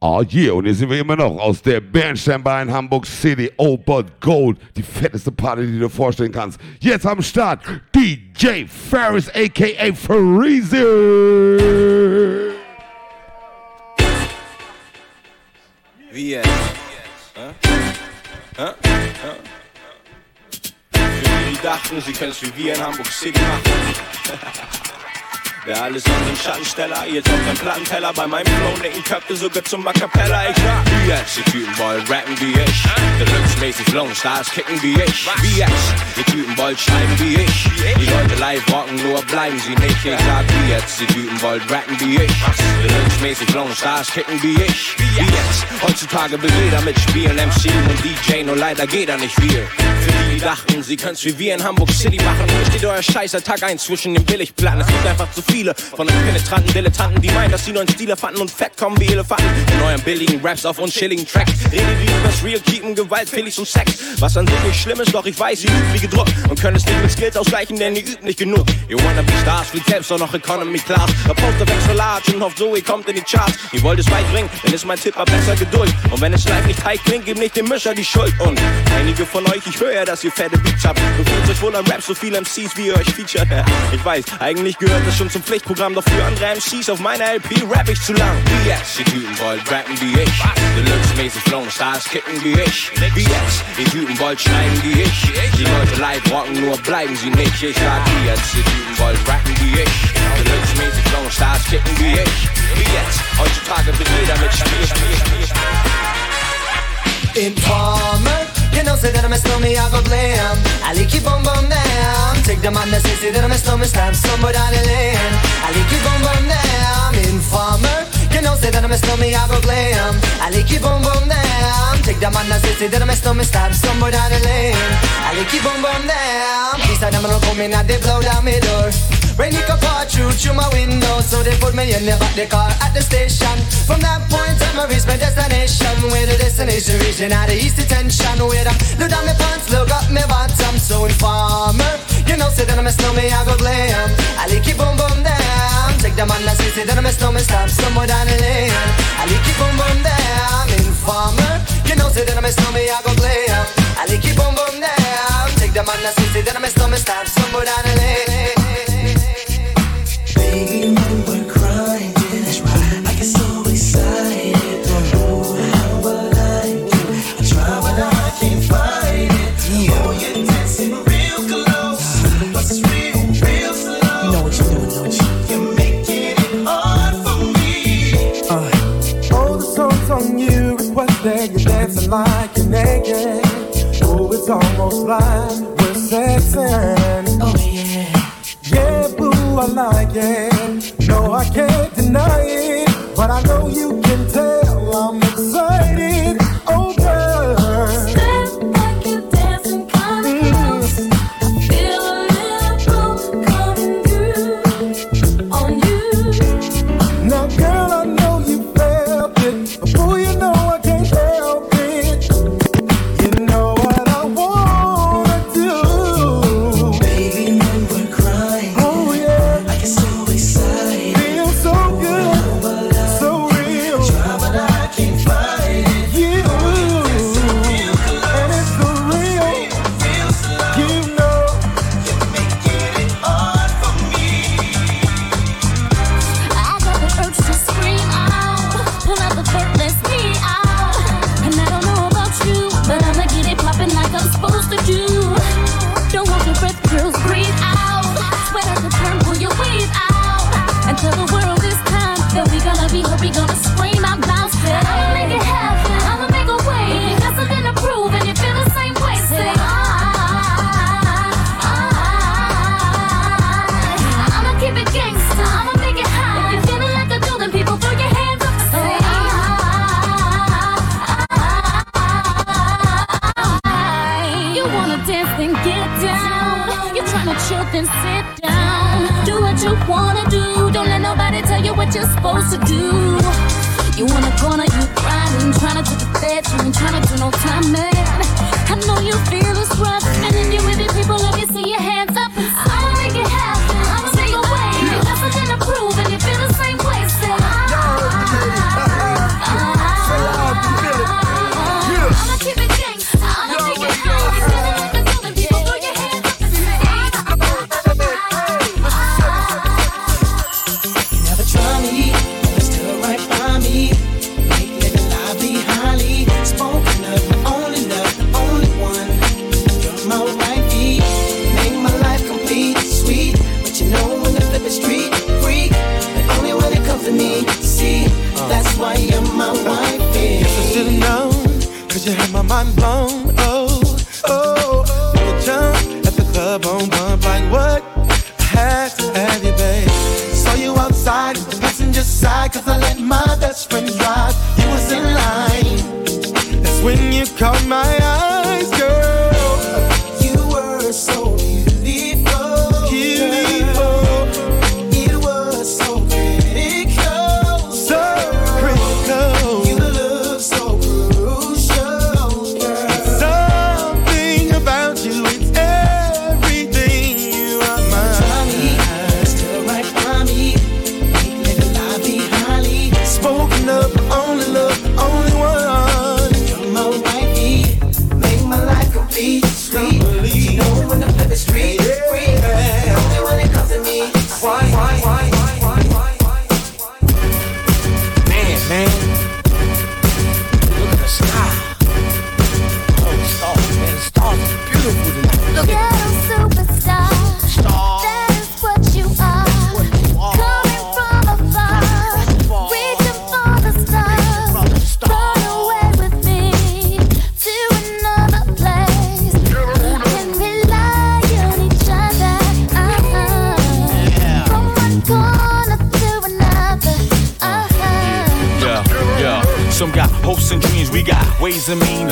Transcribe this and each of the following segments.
Oh yeah, und hier sind wir immer noch aus der Bernsteinbar in Hamburg City, Old But Gold, die fetteste Party, die du dir vorstellen kannst. Jetzt am Start DJ Ferris aka Freezy. Wie jetzt? Hä? Für die, die dachten, sie können es wie wir in Hamburg City machen. Wer alles an den Schattensteller, jetzt auf dem Plattenteller bei meinem Flow, nicken Köpfe sogar zum Macapella. Ich rap wie jetzt, die Typen wollen rappen wie ich. Deluxe-mäßig flown, Stars kicken wie ich. Wie jetzt, die Typen wollen schreiben wie ich. Die Leute live rocken, nur bleiben sie nicht. Ich sag wie jetzt, die Typen wollen rappen wie ich. Deluxe-mäßig flown, Stars kicken wie ich. Wie jetzt, heutzutage will jeder mitspielen, MC und DJ, nur leider geht er nicht viel. Für die, die dachten, sie können's wie wir in Hamburg City machen, hier steht euer Scheißer Tag ein zwischen den Billigplatten. Es gibt einfach zu viele von den penetranten Dilettanten, die meinen, dass sie neuen Stile fanden und fett kommen wie Elefanten. In euren billigen Raps auf unschilligen Tracks. Rede wie übers Real, keepen Gewalt, Felix und Sex. Was an sich nicht schlimm ist, doch ich weiß, ihr übt wie gedruckt. Und könnt es nicht mit Skills ausgleichen, denn ihr übt nicht genug. Ihr wanna be Stars, fliegt selbst auch noch Economy Class. Der Poster wächst so large und hofft so, ihr kommt in die Charts. Ihr wollt es weit bringen, dann ist mein Tipp aber besser Geduld. Und wenn es live nicht high klingt, gebt nicht dem Mischer die Schuld. Und einige von euch, ich höre ja, dass ihr fette Beats habt. Fühlt euch wohl an Rap, so viele MCs, wie ihr euch feature. Ich weiß, eigentlich gehört das schon zum Pflichtprogramm, doch für andere MCs auf meiner LP rap ich zu lang. Wie jetzt, die Typen wollen rappen wie ich. Deluxe-mäßig flown, Stars kicken wie ich. Wie jetzt, die Typen wollen schreiben wie ich. Die Leute live rocken, nur bleiben sie nicht. Ich sag wie jetzt, die Typen wollen rappen wie ich. Deluxe-mäßig flown, Stars kicken wie ich. Wie jetzt, heutzutage will jeder mitspielen. Informer, you know say that I'm a snowman, I go glam. I like you boom boom down. Take the man that say say that I'm a snowman, stab somebody like you boom boom down. Informer, you know say that I'm a snowman, I go glam. I like you boom boom down. Take the man that say say that I'm a snowman, stab somebody down the lane. I like you boom boom down. These are them gonna come in they blow down my door. Rain it could pour through through my window So they put me in the back the car at the station From that point on I reach my destination Where the destination region at the east detention Where I look down my pants, look up my bottom So informer, you know say that I'm a snowman, I go glam. I like it boom boom down. Take the man that say, say that I'm a snowman, stop somewhere down the lane. I like it boom boom down Informer, you know say that I'm a snowman, I go glam. I like it boom boom down. Take the man that say, say that I'm a snowman, stop somewhere down the lane you're supposed to do. You wanna corner, you grinding, tryna do the fetch, you ain't tryna do no time, man. I know you feel it's rough, and then you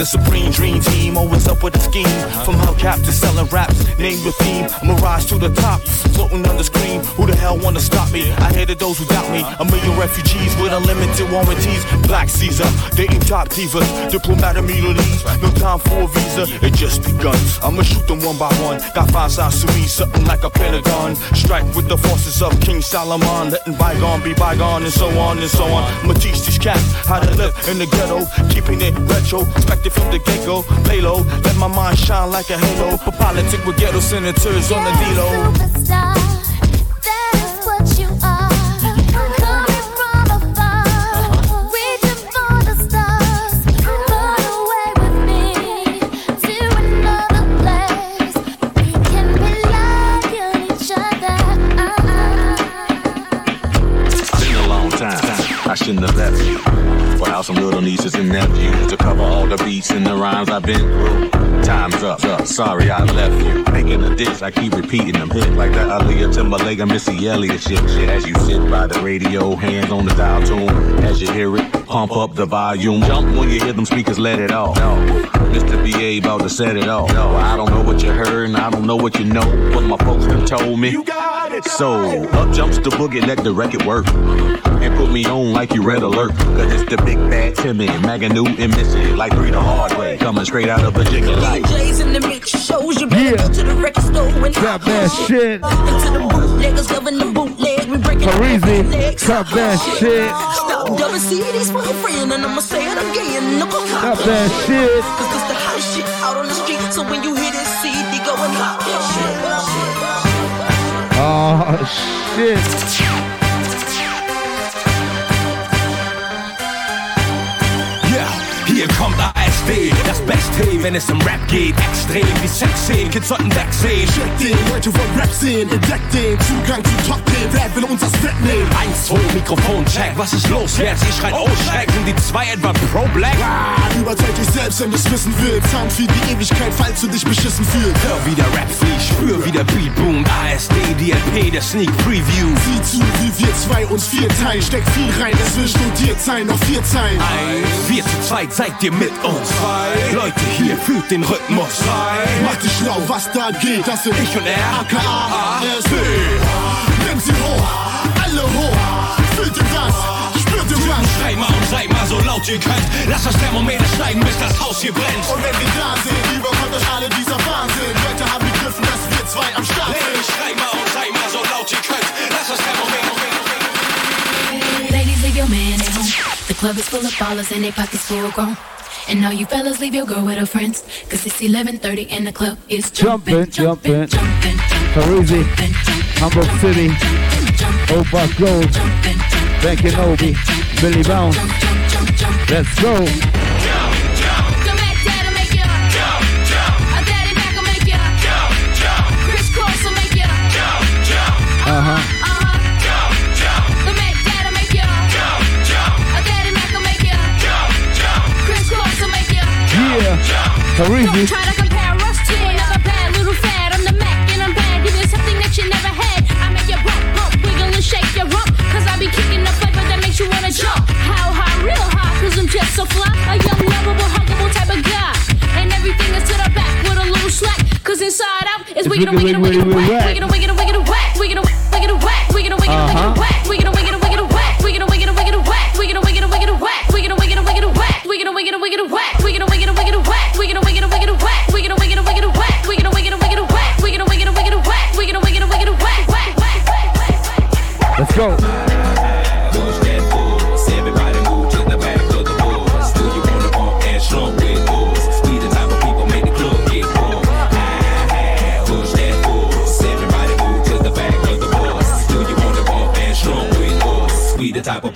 Supreme dream team always up with a scheme. From hubcap to selling raps, name the theme. Rise to the top, floating on the screen. Who the hell wanna stop me? I hated those who doubt me. A million refugees with unlimited warranties. Black Caesar, dating top divas, diplomatic immunities. No time for a visa, it just begun. I'ma shoot them one by one. Got five sides to me, something like a pentagon. Strike with the forces of King Solomon, letting bygone be bygone, and so on and so on. I'ma teach these cats how to live in the ghetto, keeping it retro, expected from the get go. Lay low, let my mind shine like a halo. For politic with ghetto senators on the D-Lo. Superstar, that is what you are. Coming from afar, reaching for the stars. Run away with me to another place. We can rely on each other. Been a long time. I shouldn't have left Without some little nieces and nephews to cover all the beats and the rhymes I've been through. Time's up. Sorry I left you. Making a diss, I keep repeating them hit like that Aaliyah Timbaland and Missy Elliott shit. shit. As you sit by the radio, hands on the dial tune. As you hear it, pump up the volume. Jump when you hear them speakers, let it off. No. Mr. BA about to set it off. No, I don't know what you heard and I don't know what you know. But my folks done told me. You got. So up jumps the boogie, let the record work. And put me on like you read alert. Cause it's the big bad Timmy, Magoo and Missy. Like three the hard way. Coming straight out of Virginia. Like DJs in the mix shows you better Yeah. go to the record store and Trap that shit. Into the bootleggers loving the bootleg. We breaking Parisi, trap that shit. Stop double CDs for your friend, and I'ma say it again. No more Trap that shit. Cause this the hottest shit out on the street. So when you hear this CD going hot, Oh shit. Ja, hier kommt ASD, das Beste, wenn es um Rap geht. Extrem wie Sex sehen, Kids sollten wegsehen. Check den, Leute von Rap sehen, entdeckt den Zugang zu Top Ten, wer will uns das wegnehmen? Eins, zwei, Mikrofon, check, was ist los jetzt? Ihr schreit, oh Schreck, sind die zwei etwa Pro Black? Ah, überzeug dich selbst, wenn du's wissen willst. Sound für die Ewigkeit, falls du dich beschissen fühlst. Hör wie der Rap fliegt, spür wie der Beat boomt. ASD, DLP, der Sneak Preview. Sieh zu, zwei uns vier teilen. Steck viel rein, es will studiert sein, noch vier Zeilen. Eins, wir zu zweit, seid ihr mit uns? Zwei, Leute, hier fühlt den Rhythmus. Drei, Mach dich schlau, was da geht, das sind Ich und er. AKA ASD. Nimm sie hoch, alle hoch. Fühlt ihr das? Spürt ihr was? Schrei mal und seid mal so laut ihr könnt. Lass das Thermometer steigen, bis das Haus hier brennt. Und wenn wir da sind, überkommt euch alle dieser Wahnsinn. Leute haben begriffen, dass wir zwei am Start Hey, sind. schrei mal und seid mal so laut ihr könnt. Lass das Thermometer The club is full of ballers and their pockets full of grown. And all you fellas, leave your girl with her friends. Cause it's 11.30 and the club is jumping, Jumping, jumping, Parisi, Hamburg City, jumping, jumping, Old But Gold, jumping, Ben Kenobi, Billy Bounce. Let's go. Yeah. Don't try to compare us to another bad little fad. I'm the Mac and I'm bad. Give you something that you never had. I make you bump, bump, wiggle and shake your rump. Cause I be kicking the flavor that makes you wanna jump. How high, real high, cause I'm just so fly. A young, lovable, huggable type of guy. And everything is to the back with a little slack. Cause inside out is wiggin' a wiggin' a wiggin' a whack. Wiggin' a wiggin' a wiggin' a whack. Wiggin' a wiggin' a whack. Wiggin' a wiggin' a wiggin' a whack. Wiggin' a wiggin' a wiggin' a whack.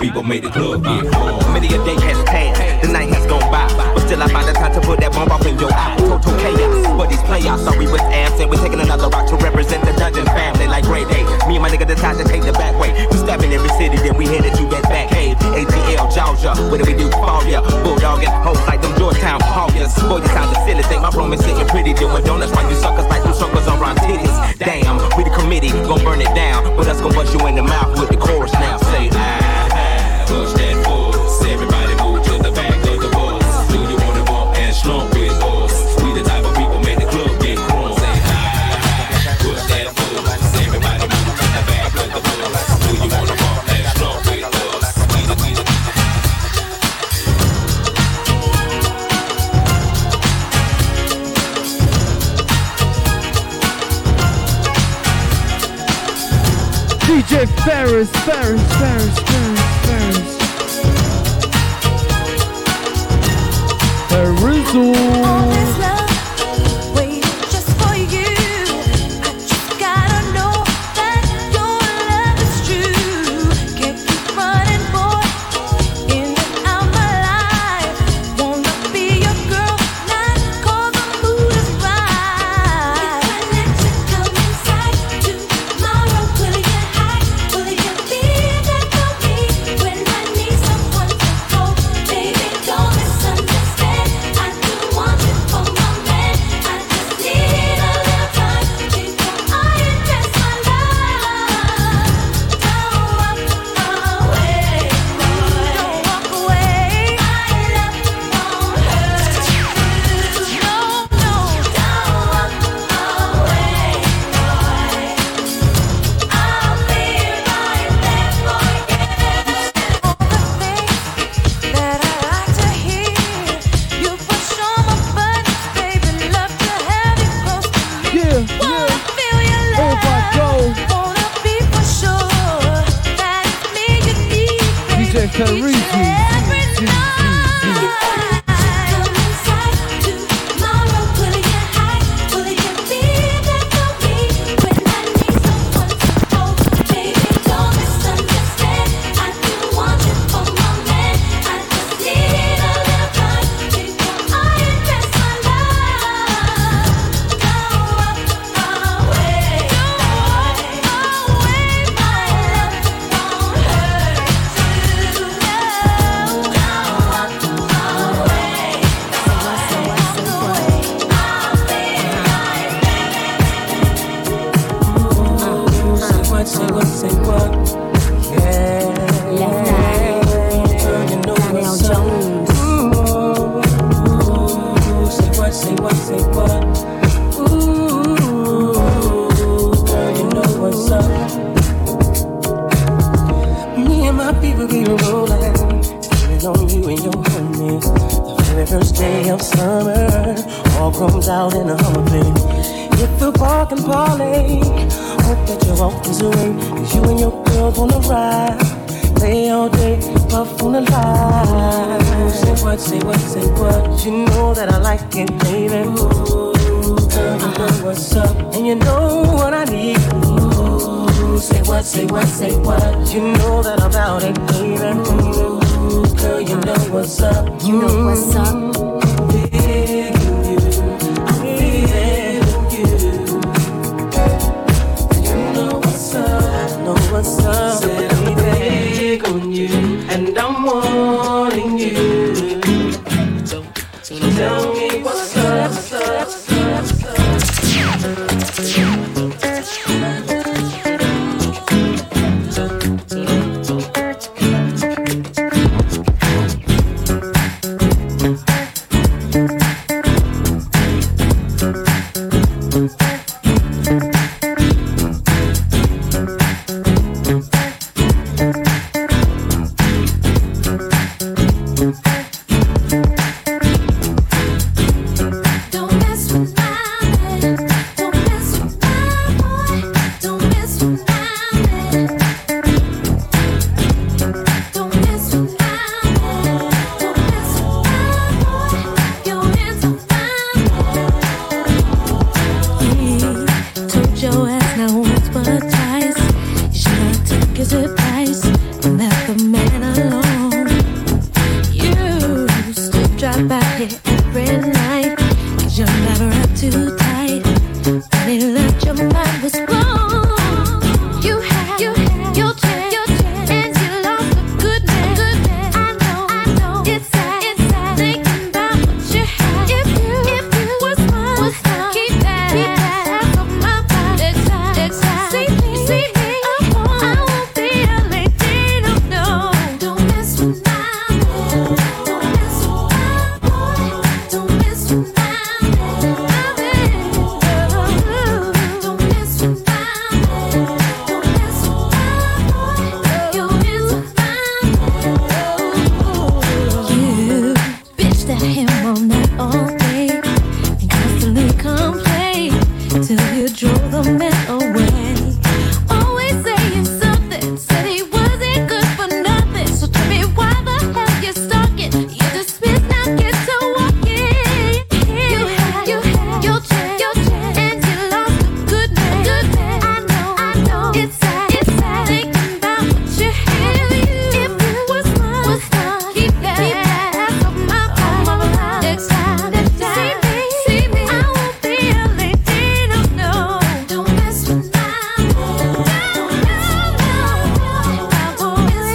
People make the club get full. Many a day has passed, the night has gone by. But still I find the time to put that bomb off in your eye. Total chaos. But these playoffs, sorry with absent. We're taking another route to represent the dungeon family like grade A. Me and my nigga decide to take the back way. We step in every city, then we headed to that back cave. ATL, Georgia, what do we do? Fall ya. Bulldogging, hoes like them Georgetown Hawkers. Boy, you sound silly. Think my room is sitting pretty, doing donuts while you suckers like them suckers on round titties. Damn, we the committee, gon' burn it down. But us gon' bust you in the mouth with the chorus now. Say, ah, DJ Ferris, Ferris, Ferris, Ferris, Ferris. Ferrizzle. What's up. And you know what I need. Ooh, say what, say what, say what. You know that I'm about it, baby. Ooh, girl, you know what's up. You know what's up. Mm.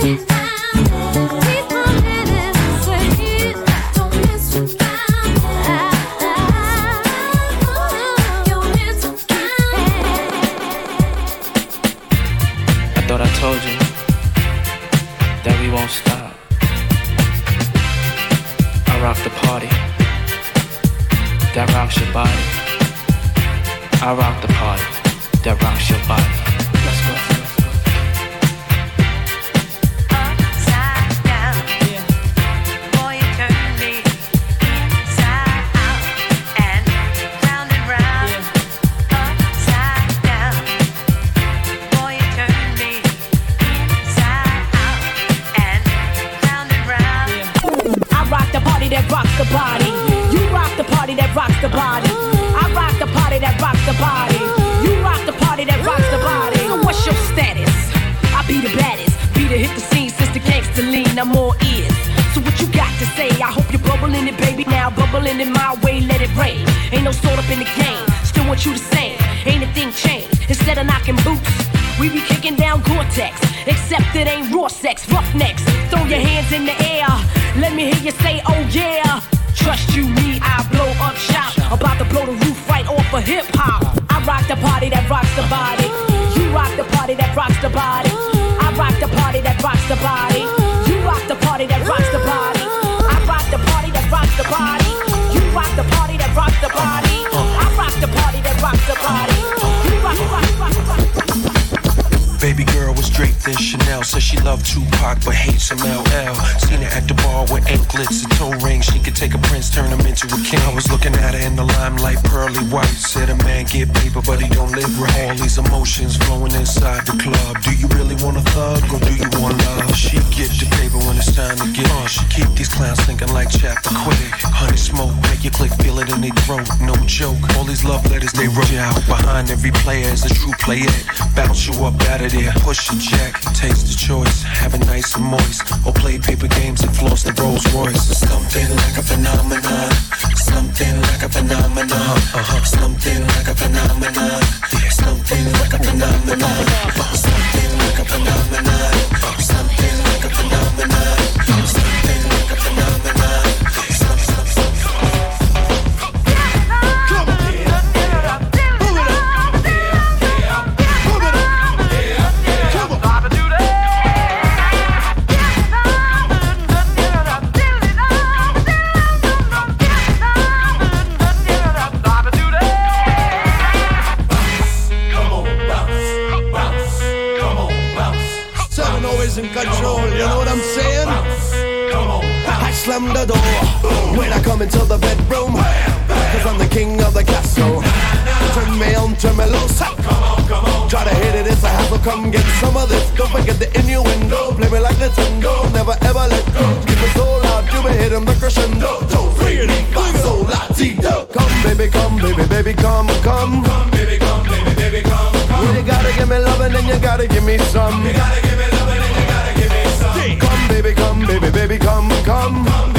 I I'm more ears. So what you got to say? I hope you're bubbling it, baby. Now bubbling in my way, let it rain. Ain't no sort up in the game. Still want you the same. Ain't a thing changed. Instead of knocking boots, we be kicking down Gore-Tex. Except it ain't raw sex, roughnecks. Throw your hands in the air. Let me hear you say, oh yeah. Trust you, me, I blow up shop. About to blow the roof right off of hip hop. I rock the party that rocks the body. You rock the party that rocks the body. I rock the party that rocks the body. Rock the party that rocks the body. I rock the party that rocks the body. You rock the party that rocks the body. I rock the party that rocks the body. In Chanel. Says she loved Tupac but hates some LL. Seen her at the bar with anklets and toe rings. She could take a prince, turn him into a king. I was looking at her in the limelight, pearly white. Said a man get paper, but he don't live right. All these emotions flowing inside the club. Do you really want a thug or do you want love? She get the paper when it's time to get on. She keep these clowns thinking like chapter quick. Honey smoke, make you click feel it in their throat. No joke. All these love letters they wrote you out. Behind every player is a true player. Bounce you up out of there, push your jack, taste the choice, have it nice and moist, or play paper games and floss the Rolls Royce. Something like a phenomenon, something like a phenomenon, uh-huh. something like a phenomenon, something like a phenomenon, uh-huh. something like a phenomenon, uh-huh. something like a phenomenon, into the bedroom, cause I'm the king of the castle. Turn me on, turn me loose. Come on, come on. Try to hit it, it's a hassle. Come get some of this. Don't forget the innuendo. Play me like Nintendo. Never ever let go. Keep it so loud, you be hitting the crescendo. Two, three, five, so latido. Come, baby, come, baby, baby, come, come. Come, baby, come, baby, baby, come, come. You gotta give me loving and you gotta give me some. You gotta give me loving and you gotta give me some. Come, baby, come, baby, baby, come. Come, come,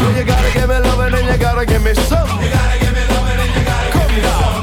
You gotta give me loving and you gotta give me some. You gotta give me loving and you gotta give me some.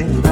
Let's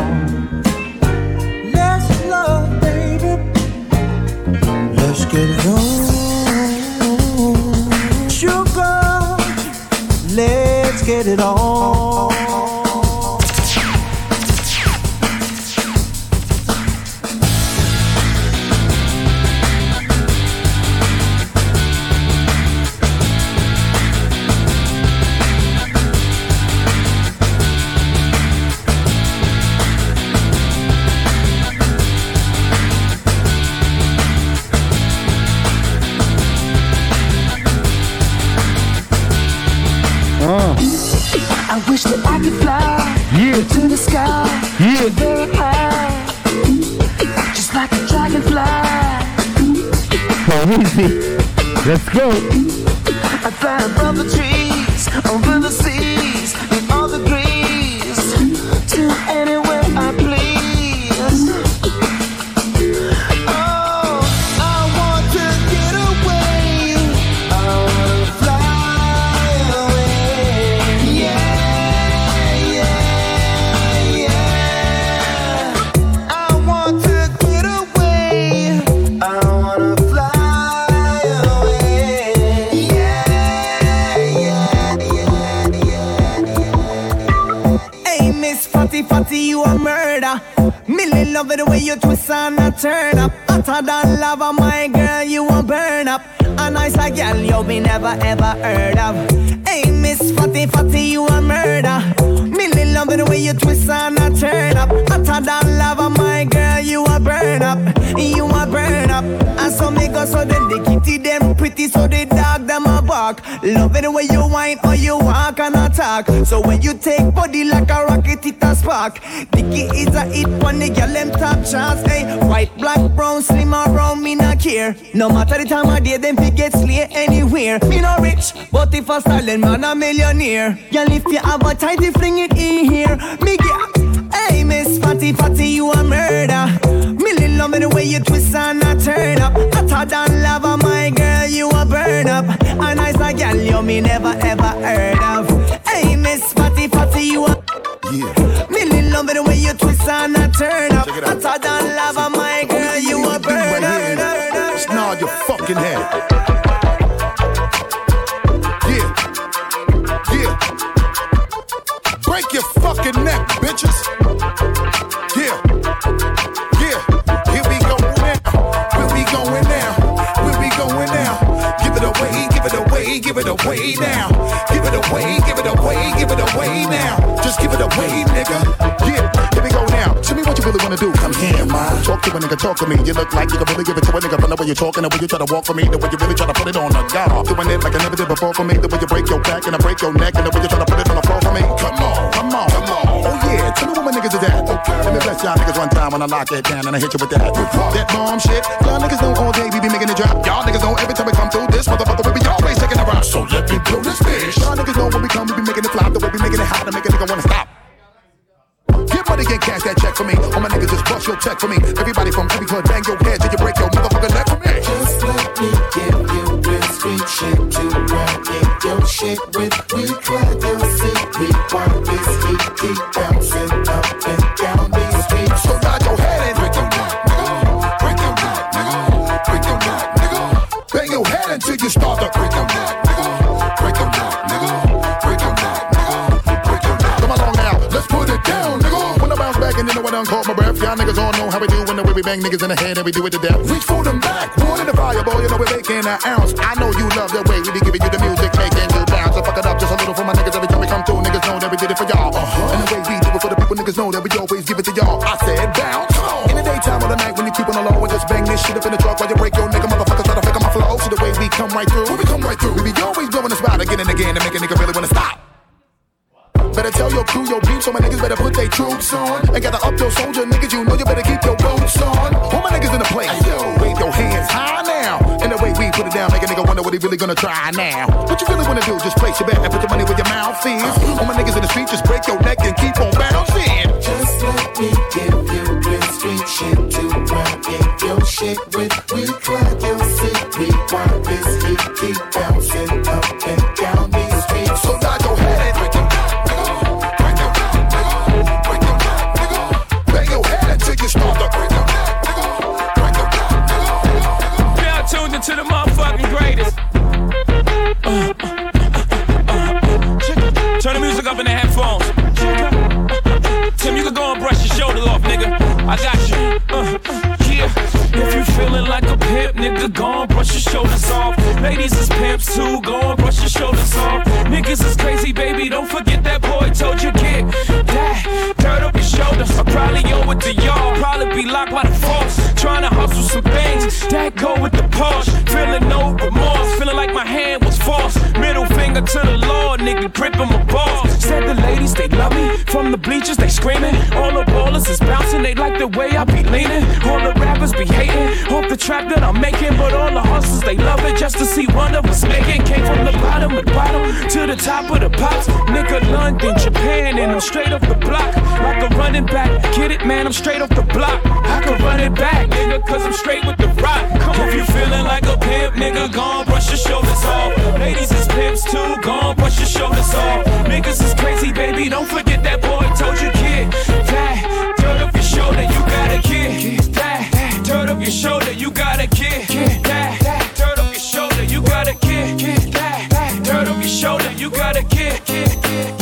Above the trees, way you twist and a turn up. Hotter than lava, my girl, you a burn up. A nice like girl you be never ever heard of. Hey, Miss Fatty Fatty, you a murder. Millie love the way you twist and a turn up. Hotter than lava, my girl, you a burn up. You a burn up. And so me go so then the kitty Love it the way you whine or you walk and attack. So when you take body like a rocket, it a spark. Dicky is a hit when the girl them top chance. Hey, white, black, brown, slim or brown, me not care. No matter the time of day, them fi get slay anywhere. Me no rich, but if a silent man a millionaire. Girl, if you have a tighty, fling it in here. Me get, hey, Miss Fatty Fatty, you a murder. Millie love the way you twist and a turn up. Hotter than lava, my girl, you a burn up. A nice a girl, you me never ever heard of. Hey, Miss Fatty Fatty, you a Yeah. Millie love the way you twist and a turn up. I. Hotter than lava, my girl, you a burn up. Just nod your fucking head. Yeah. Yeah. Break your fucking neck, bitches. Now. Give it away, give it away, give it away now. Just give it away, nigga. What you really wanna do? Come here, ma. Talk to a nigga, talk to me. You look like you can really give it to a nigga from the way you're talking, the way you try to walk for me, the way you really try to put it on the guard. Doing it like I never did before for me, the way you break your back and I break your neck, and the way you try to put it on the floor for me. Come on, come on, come on. Oh yeah, tell me what my niggas is at. Okay. Let me bless y'all niggas one time when I lock it down and I hit you with that. That bomb shit. Y'all niggas know all day we be making it drop. Y'all niggas know every time we come through this motherfucker we be always taking a rock. So let me blow this bitch. Y'all niggas know when we come we be making it flop. The way we making it hot to make a nigga wanna stop. Money, get cash that check for me. All my niggas just bust your check for me. Everybody from every hood, bang your head till you break your motherfucking neck for me. Just let me give you real street shit to in your shit with. We try to see we want this heat keep bouncing we bang niggas in the head and we do it to death. Reach for them back, one in the fire, boy, you know we're making an ounce. I know you love the way we be giving you the music, making you bounce. So fuck it up just a little for my niggas every time we come through. Niggas know that we did it for y'all. Uh-huh. And the way we do it for the people, niggas know that we always give it to y'all. I said bounce. In the daytime or the night when you keep on the low and just bang this shit up in the truck while you break your nigga motherfuckers try to fake on my flow. See the way we come right through. We come right through. We be always blowing the spot again and again to make a nigga really wanna stop. Tell your crew, your peeps, so my niggas better put their troops on. And gotta up your soldier, niggas, you know you better keep your boots on. All my niggas in the place, yo, wave your hands high now. And the way we put it down, make a nigga wonder what he really gonna try now. What you really wanna do, just place your bet and put your money where your mouth is. All my niggas in the street, just break your neck and keep on bouncing. Just let me give you real street shit to run in your shit with. We try to see we want this keep bouncing up nigga, gripping my balls. Said the ladies, they love me. From the bleachers, they screaming. All the ballers is bouncing, they like the way I be leaning. All the rappers be hating off the trap that I'm making. But all the hustlers, they love it just to see one of us making. Came from the bottom of the bottom to the top of the pops. Nigga, London, Japan, and I'm straight off the block. Like a running back. Get it, man, I'm straight off the block. I can run it back, nigga, cause I'm straight with the rock. Come if you feeling like a pimp, nigga, go on, brush your shoulders off. Ladies is pimps too, go on, brush your shoulders off. Niggas is crazy, baby, don't forget that boy told you, kid. That dirt off your shoulder, you gotta get. That dirt off your shoulder, you gotta get. That dirt off your shoulder, you gotta get. That dirt off your shoulder, you gotta get. get,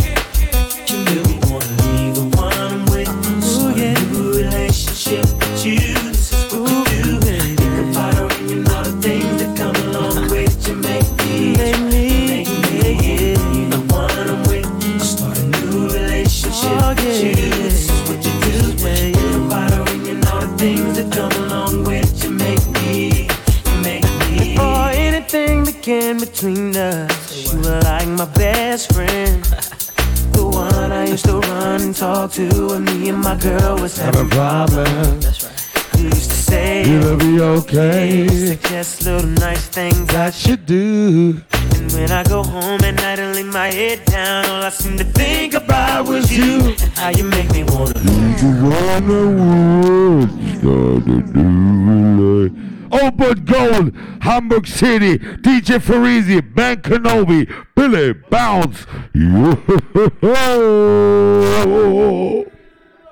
to when me and my girl was having problems. That's right. You used to say It'll be okay. Suggest little nice things I should do. And when I go home at night and lay my head down, all I seem to think about was you and how you make me wanna. Oh, but gold, Hamburg City, DJ Farizi, Ben Kenobi, Billy Bounce.